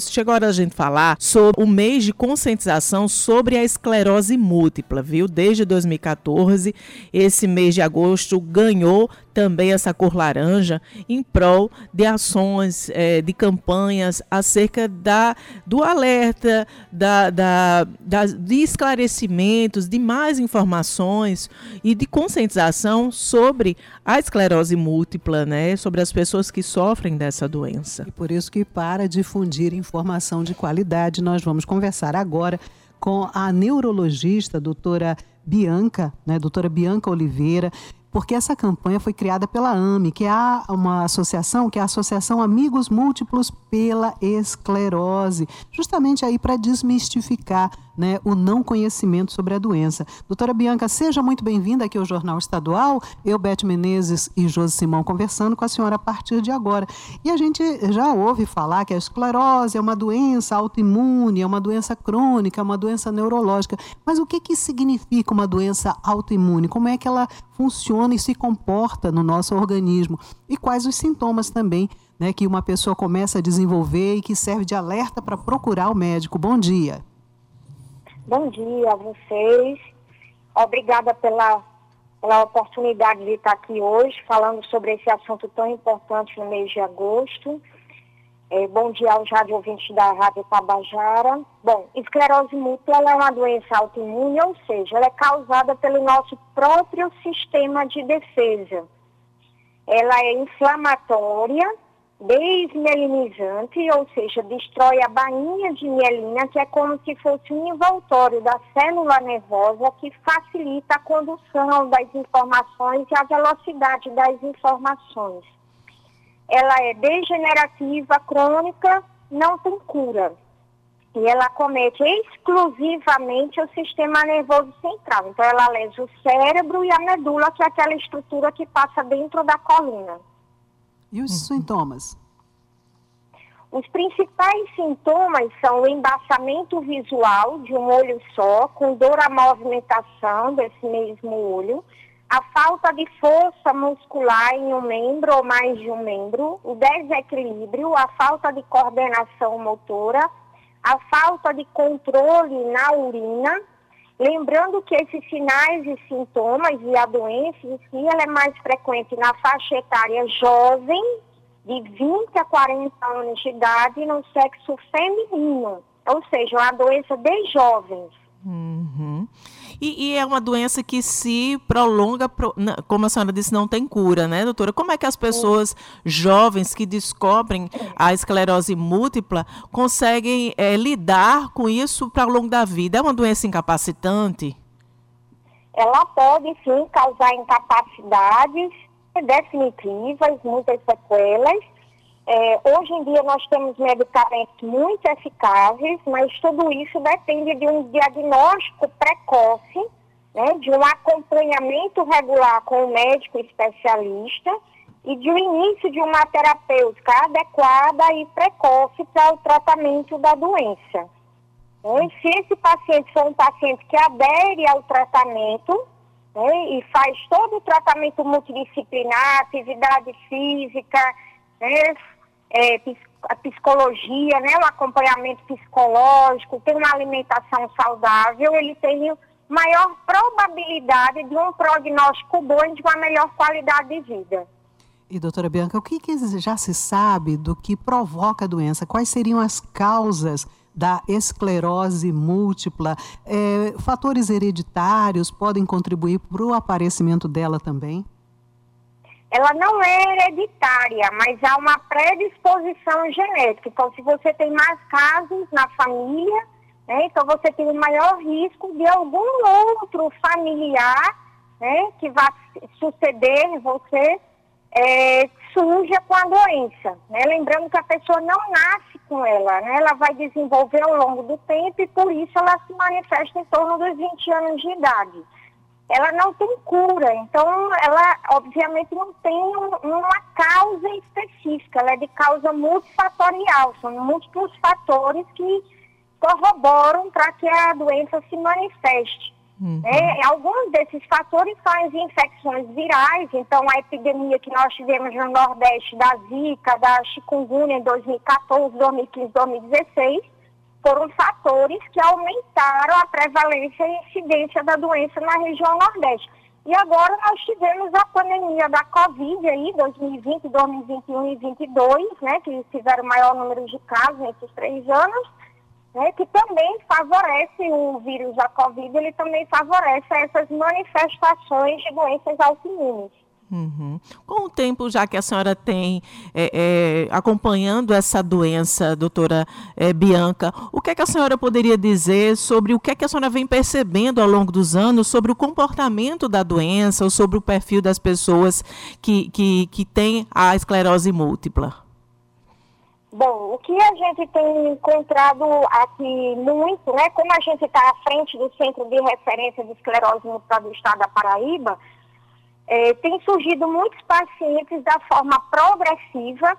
Chegou a hora a gente falar sobre o mês de conscientização sobre a esclerose múltipla, viu? Desde 2014, esse mês de agosto ganhou também essa cor laranja em prol de ações, é, de campanhas acerca da, do alerta, da, da, da, de esclarecimentos, de mais informações e de conscientização sobre a esclerose múltipla, né? Sobre as pessoas que sofrem dessa doença. E por isso que para difundir informação de qualidade, nós vamos conversar agora com a neurologista, doutora Bianca, né, doutora Bianca Oliveira, porque essa campanha foi criada pela AME, que é uma associação, que é a Associação Amigos Múltiplos pela Esclerose, justamente aí para desmistificar né, o não conhecimento sobre a doença. Doutora Bianca, seja muito bem-vinda aqui ao Jornal Estadual. Eu, Beth Menezes e Josi Simão conversando com a senhora a partir de agora. E a gente já ouve falar que a esclerose é uma doença autoimune, é uma doença crônica, é uma doença neurológica. Mas o que, que significa uma doença autoimune? Como é que ela funciona e se comporta no nosso organismo? E quais os sintomas também né, que uma pessoa começa a desenvolver e que serve de alerta para procurar o médico? Bom dia. Bom dia a vocês. Obrigada pela, pela oportunidade de estar aqui hoje falando sobre esse assunto tão importante no mês de agosto. É, bom dia aos rádio ouvintes da Rádio Tabajara. Bom, esclerose múltipla é uma doença autoimune, ou seja, ela é causada pelo nosso próprio sistema de defesa. Ela é inflamatória, desmielinizante, ou seja, destrói a bainha de mielina, que é como se fosse um envoltório da célula nervosa que facilita a condução das informações e a velocidade das informações. Ela é degenerativa, crônica, não tem cura. E ela comete exclusivamente o sistema nervoso central. Então, ela lesa o cérebro e a medula, que é aquela estrutura que passa dentro da coluna. E os uhum. sintomas? Os principais sintomas são o embaçamento visual de um olho só, com dor à movimentação desse mesmo olho, a falta de força muscular em um membro ou mais de um membro, o desequilíbrio, a falta de coordenação motora, a falta de controle na urina, Lembrando que esses sinais e sintomas e a doença em si, ela é mais frequente na faixa etária jovem, de 20 a 40 anos de idade, no sexo feminino. Ou seja, uma doença de jovens. Uhum. E, e, é uma doença que se prolonga, como a senhora disse, não tem cura, né, doutora? Como é que as pessoas jovens que descobrem a esclerose múltipla conseguem é, lidar com isso para o longo da vida? É uma doença incapacitante? Ela pode sim causar incapacidades definitivas, muitas sequelas. É, hoje em dia nós temos medicamentos muito eficazes, mas tudo isso depende de um diagnóstico precoce, né, de um acompanhamento regular com o médico especialista e de um início de uma terapêutica adequada e precoce para o tratamento da doença. Então, se esse paciente for um paciente que adere ao tratamento né, e faz todo o tratamento multidisciplinar, atividade física, né, é, a psicologia, né, o acompanhamento psicológico, tem uma alimentação saudável, ele tem maior probabilidade de um prognóstico bom e de uma melhor qualidade de vida. E doutora Bianca, o que, que já se sabe do que provoca a doença? Quais seriam as causas da esclerose múltipla? É, fatores hereditários podem contribuir para o aparecimento dela também? Ela não é hereditária, mas há uma predisposição genética. Então, se você tem mais casos na família, né, então você tem um maior risco de algum outro familiar né, que vai suceder você é, surja com a doença. Né? Lembrando que a pessoa não nasce com ela, né? ela vai desenvolver ao longo do tempo e por isso ela se manifesta em torno dos 20 anos de idade ela não tem cura. Então, ela obviamente não tem uma causa específica, ela é de causa multifatorial. São múltiplos fatores que corroboram para que a doença se manifeste. Uhum. É, alguns desses fatores são as infecções virais, então a epidemia que nós tivemos no Nordeste da Zika, da chikungunya em 2014, 2015, 2016, foram fatores que aumentaram a prevalência e incidência da doença na região Nordeste. E agora nós tivemos a pandemia da Covid aí, 2020, 2021 e 2022, né, que tiveram maior número de casos nesses três anos, né, que também favorece o vírus da Covid, ele também favorece essas manifestações de doenças autoimunes. Uhum. Com o tempo já que a senhora tem é, é, acompanhando essa doença, doutora é, Bianca, o que é que a senhora poderia dizer sobre o que é que a senhora vem percebendo ao longo dos anos sobre o comportamento da doença ou sobre o perfil das pessoas que, que, que têm a esclerose múltipla? Bom, o que a gente tem encontrado aqui muito, né, como a gente está à frente do Centro de Referência de Esclerose Múltipla do Estado da Paraíba, é, tem surgido muitos pacientes da forma progressiva,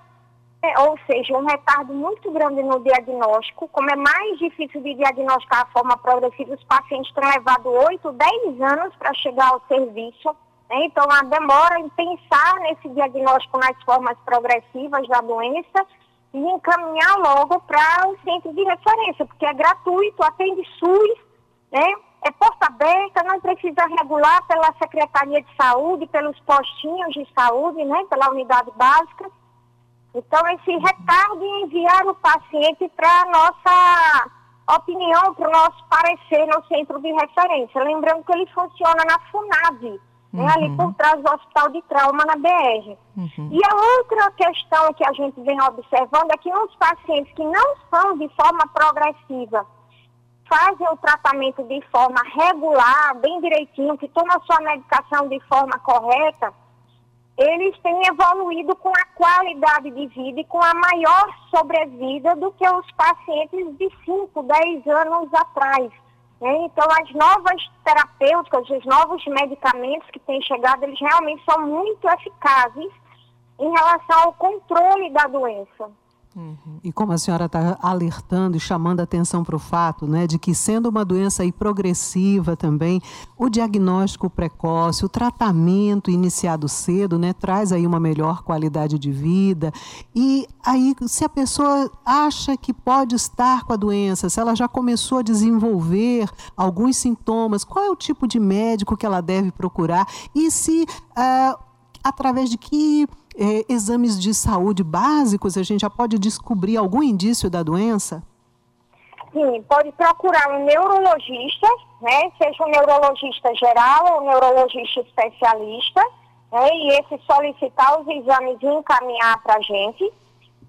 é, ou seja, um retardo muito grande no diagnóstico. Como é mais difícil de diagnosticar a forma progressiva, os pacientes têm levado 8, 10 anos para chegar ao serviço. Né? Então, a demora em pensar nesse diagnóstico nas formas progressivas da doença e encaminhar logo para o centro de referência, porque é gratuito, atende SUS, né? É porta aberta, não precisa regular pela Secretaria de Saúde, pelos postinhos de saúde, né? pela unidade básica. Então, esse retardo em enviar o paciente para a nossa opinião, para o nosso parecer no centro de referência. Lembrando que ele funciona na FUNAV, né, ali por uhum. trás do Hospital de Trauma, na BR. Uhum. E a outra questão que a gente vem observando é que uns pacientes que não são de forma progressiva, fazem o tratamento de forma regular, bem direitinho, que tomam a sua medicação de forma correta, eles têm evoluído com a qualidade de vida e com a maior sobrevida do que os pacientes de 5, 10 anos atrás. Né? Então, as novas terapêuticas, os novos medicamentos que têm chegado, eles realmente são muito eficazes em relação ao controle da doença. Uhum. E como a senhora está alertando e chamando a atenção para o fato né, de que, sendo uma doença progressiva também, o diagnóstico precoce, o tratamento iniciado cedo, né, traz aí uma melhor qualidade de vida. E aí, se a pessoa acha que pode estar com a doença, se ela já começou a desenvolver alguns sintomas, qual é o tipo de médico que ela deve procurar? E se, uh, através de que é, exames de saúde básicos, a gente já pode descobrir algum indício da doença? Sim, pode procurar um neurologista, né? Seja um neurologista geral ou um neurologista especialista, né? E esse solicitar os exames e encaminhar para a gente.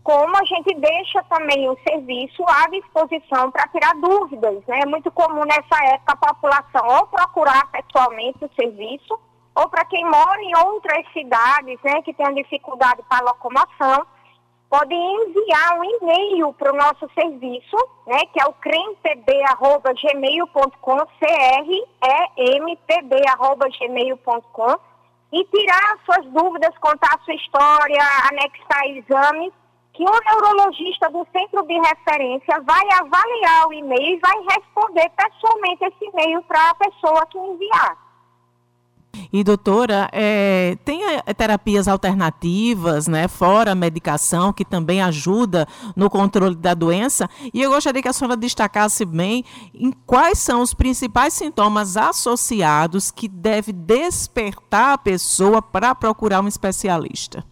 Como a gente deixa também o serviço à disposição para tirar dúvidas, né? É muito comum nessa época a população ou procurar pessoalmente o serviço ou para quem mora em outras cidades, né, que tem dificuldade para locomoção, pode enviar um e-mail para o nosso serviço, né, que é o crempb.gmail.com, C-R-E-M-P-B.gmail.com, e tirar suas dúvidas, contar a sua história, anexar exames, que o neurologista do centro de referência vai avaliar o e-mail e vai responder pessoalmente esse e-mail para a pessoa que enviar. E doutora, é, tem é, terapias alternativas, né, fora a medicação, que também ajuda no controle da doença. E eu gostaria que a senhora destacasse bem em quais são os principais sintomas associados que deve despertar a pessoa para procurar um especialista.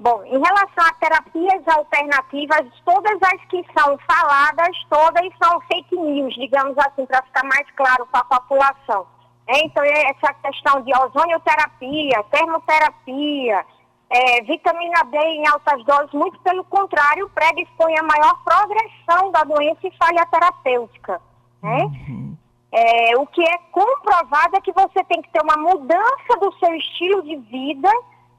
Bom, em relação a terapias alternativas, todas as que são faladas, todas são fake news, digamos assim, para ficar mais claro para a população. Então, essa questão de ozonioterapia, termoterapia, é, vitamina D em altas doses, muito pelo contrário, predispõe a maior progressão da doença e falha terapêutica. Né? Uhum. É, o que é comprovado é que você tem que ter uma mudança do seu estilo de vida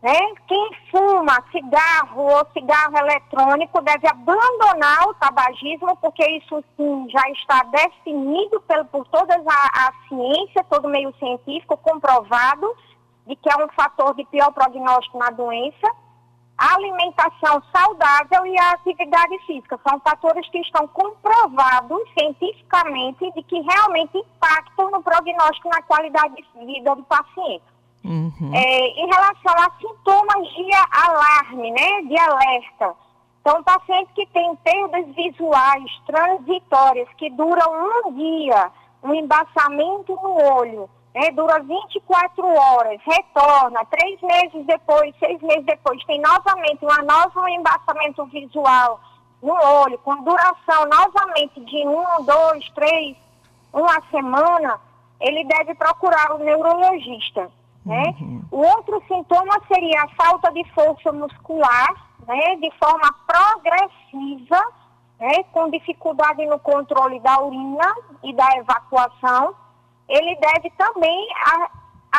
né? Quem fuma cigarro ou cigarro eletrônico deve abandonar o tabagismo, porque isso sim já está definido pelo, por toda a, a ciência, todo meio científico, comprovado de que é um fator de pior prognóstico na doença. a alimentação saudável e a atividade física. São fatores que estão comprovados cientificamente de que realmente impactam no prognóstico na qualidade de vida do paciente. Uhum. É, em relação a sintomas de alarme, né, de alerta, então, paciente que tem perdas visuais transitórias que duram um dia, um embaçamento no olho, né, dura 24 horas, retorna, três meses depois, seis meses depois, tem novamente um embaçamento visual no olho, com duração novamente de um, dois, três, uma semana, ele deve procurar o neurologista. Né? Uhum. O outro sintoma seria a falta de força muscular, né, de forma progressiva, né, com dificuldade no controle da urina e da evacuação, ele deve também a,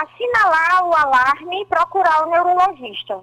assinalar o alarme e procurar o neurologista.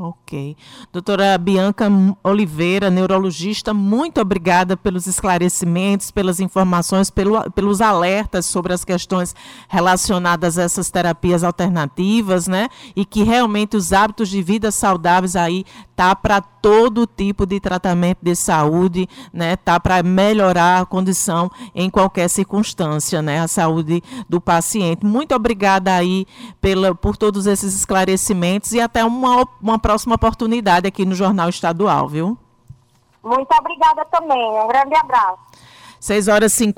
Ok. Doutora Bianca Oliveira, neurologista, muito obrigada pelos esclarecimentos, pelas informações, pelo, pelos alertas sobre as questões relacionadas a essas terapias alternativas, né? E que realmente os hábitos de vida saudáveis aí tá para todo tipo de tratamento de saúde, né? Tá para melhorar a condição em qualquer circunstância, né? A saúde do paciente. Muito obrigada aí pela, por todos esses esclarecimentos e até uma, uma próxima oportunidade aqui no Jornal Estadual, viu? Muito obrigada também. Um grande abraço. 6 horas e 50.